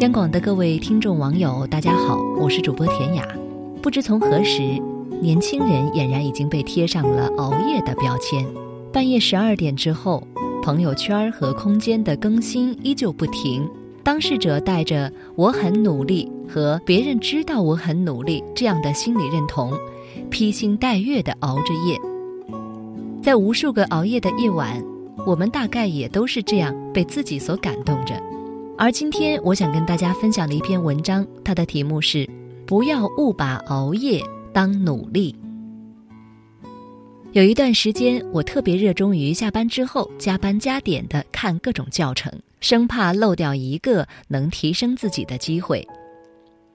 央广的各位听众网友，大家好，我是主播田雅。不知从何时，年轻人俨然已经被贴上了熬夜的标签。半夜十二点之后，朋友圈和空间的更新依旧不停，当事者带着“我很努力”和“别人知道我很努力”这样的心理认同，披星戴月地熬着夜。在无数个熬夜的夜晚，我们大概也都是这样被自己所感动着。而今天我想跟大家分享的一篇文章，它的题目是“不要误把熬夜当努力”。有一段时间，我特别热衷于下班之后加班加点的看各种教程，生怕漏掉一个能提升自己的机会。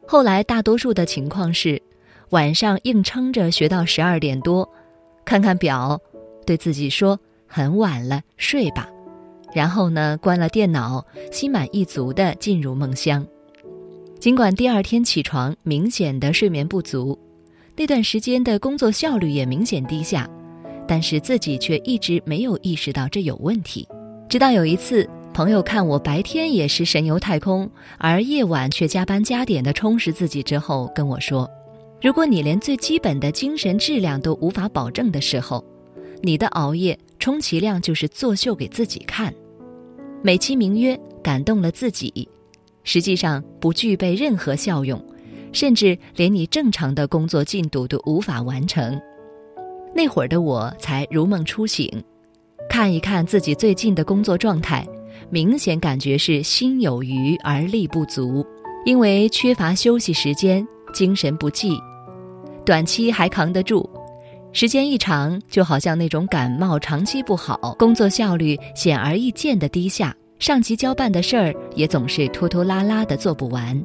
后来，大多数的情况是，晚上硬撑着学到十二点多，看看表，对自己说：“很晚了，睡吧。”然后呢，关了电脑，心满意足地进入梦乡。尽管第二天起床明显的睡眠不足，那段时间的工作效率也明显低下，但是自己却一直没有意识到这有问题。直到有一次，朋友看我白天也是神游太空，而夜晚却加班加点的充实自己之后，跟我说：“如果你连最基本的精神质量都无法保证的时候，你的熬夜充其量就是作秀给自己看。”美其名曰感动了自己，实际上不具备任何效用，甚至连你正常的工作进度都无法完成。那会儿的我才如梦初醒，看一看自己最近的工作状态，明显感觉是心有余而力不足，因为缺乏休息时间，精神不济，短期还扛得住。时间一长，就好像那种感冒长期不好，工作效率显而易见的低下，上级交办的事儿也总是拖拖拉拉的做不完，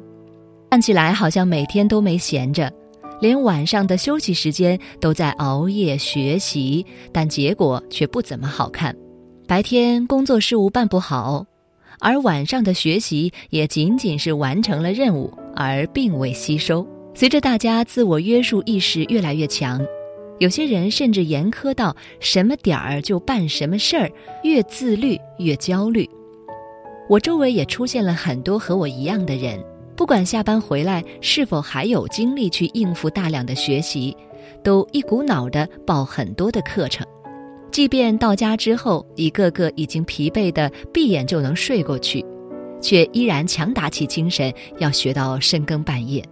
看起来好像每天都没闲着，连晚上的休息时间都在熬夜学习，但结果却不怎么好看。白天工作事务办不好，而晚上的学习也仅仅是完成了任务，而并未吸收。随着大家自我约束意识越来越强。有些人甚至严苛到什么点儿就办什么事儿，越自律越焦虑。我周围也出现了很多和我一样的人，不管下班回来是否还有精力去应付大量的学习，都一股脑的报很多的课程，即便到家之后一个个已经疲惫的闭眼就能睡过去，却依然强打起精神要学到深更半夜。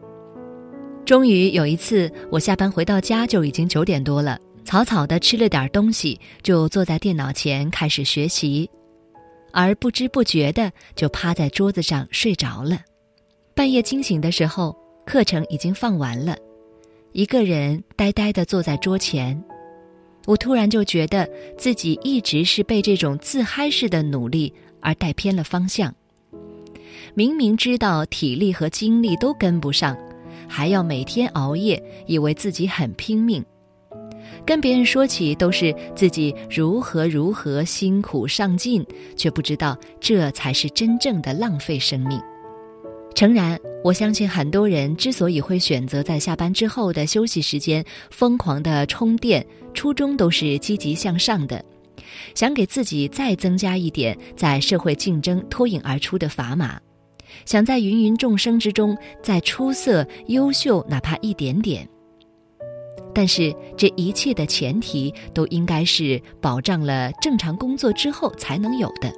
终于有一次，我下班回到家就已经九点多了，草草的吃了点东西，就坐在电脑前开始学习，而不知不觉的就趴在桌子上睡着了。半夜惊醒的时候，课程已经放完了，一个人呆呆的坐在桌前，我突然就觉得自己一直是被这种自嗨式的努力而带偏了方向。明明知道体力和精力都跟不上。还要每天熬夜，以为自己很拼命，跟别人说起都是自己如何如何辛苦上进，却不知道这才是真正的浪费生命。诚然，我相信很多人之所以会选择在下班之后的休息时间疯狂的充电，初衷都是积极向上的，想给自己再增加一点在社会竞争脱颖而出的砝码。想在芸芸众生之中再出色、优秀，哪怕一点点。但是这一切的前提都应该是保障了正常工作之后才能有的。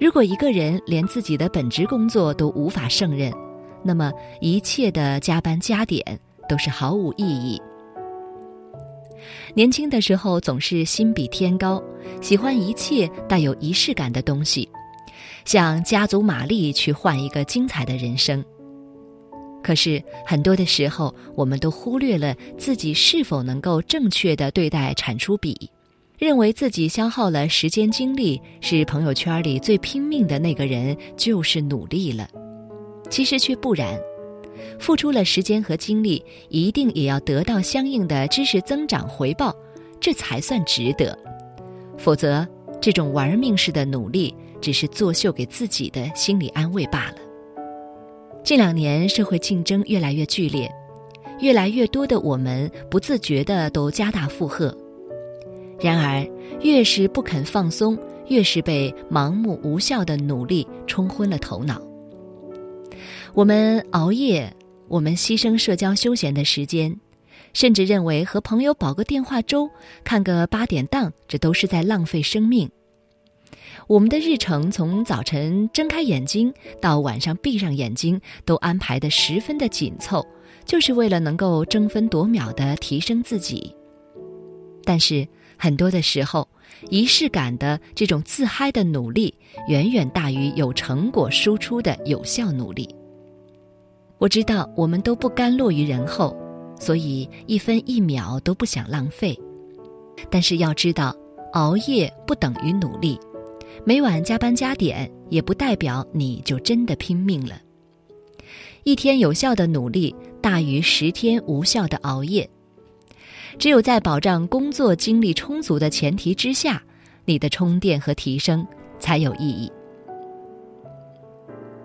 如果一个人连自己的本职工作都无法胜任，那么一切的加班加点都是毫无意义。年轻的时候总是心比天高，喜欢一切带有仪式感的东西。想加足马力去换一个精彩的人生。可是很多的时候，我们都忽略了自己是否能够正确的对待产出比，认为自己消耗了时间精力，是朋友圈里最拼命的那个人就是努力了。其实却不然，付出了时间和精力，一定也要得到相应的知识增长回报，这才算值得。否则，这种玩命式的努力。只是作秀给自己的心理安慰罢了。这两年社会竞争越来越剧烈，越来越多的我们不自觉的都加大负荷。然而，越是不肯放松，越是被盲目无效的努力冲昏了头脑。我们熬夜，我们牺牲社交休闲的时间，甚至认为和朋友煲个电话粥、看个八点档，这都是在浪费生命。我们的日程从早晨睁开眼睛到晚上闭上眼睛，都安排的十分的紧凑，就是为了能够争分夺秒的提升自己。但是很多的时候，仪式感的这种自嗨的努力，远远大于有成果输出的有效努力。我知道我们都不甘落于人后，所以一分一秒都不想浪费。但是要知道，熬夜不等于努力。每晚加班加点，也不代表你就真的拼命了。一天有效的努力大于十天无效的熬夜。只有在保障工作精力充足的前提之下，你的充电和提升才有意义。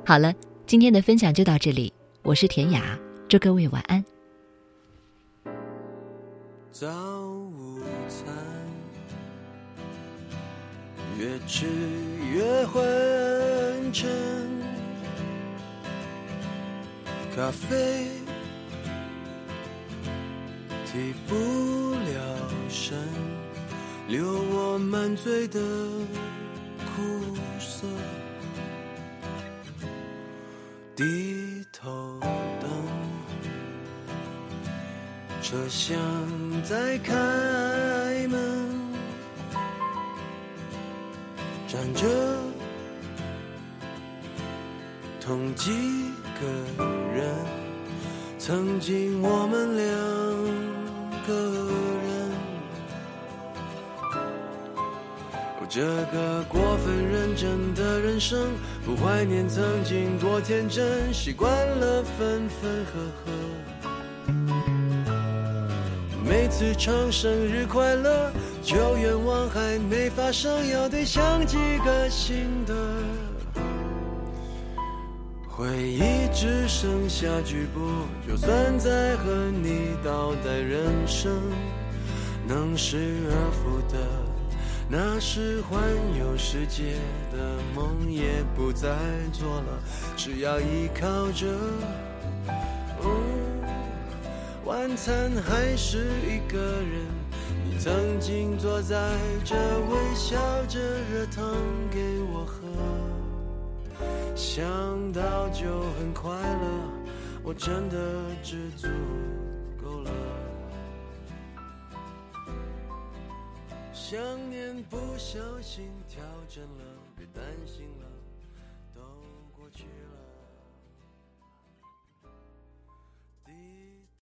好了，今天的分享就到这里，我是田雅，祝各位晚安。早越吃越昏沉，咖啡提不了神，留我满嘴的苦涩。低头等，车厢在开看着，同几个人，曾经我们两个人，这个过分认真的人生，不怀念曾经多天真，习惯了分分合合。每次唱生日快乐，旧愿望还没发生，要得想几个新的。回忆只剩下局部，就算再和你倒带人生，能失而复得，那是环游世界的梦也不再做了，只要依靠着。晚餐还是一个人，曾经坐在这微笑着热汤给我喝，想到就很快乐，我真的知足够了。想念不小心调整了，别担心了，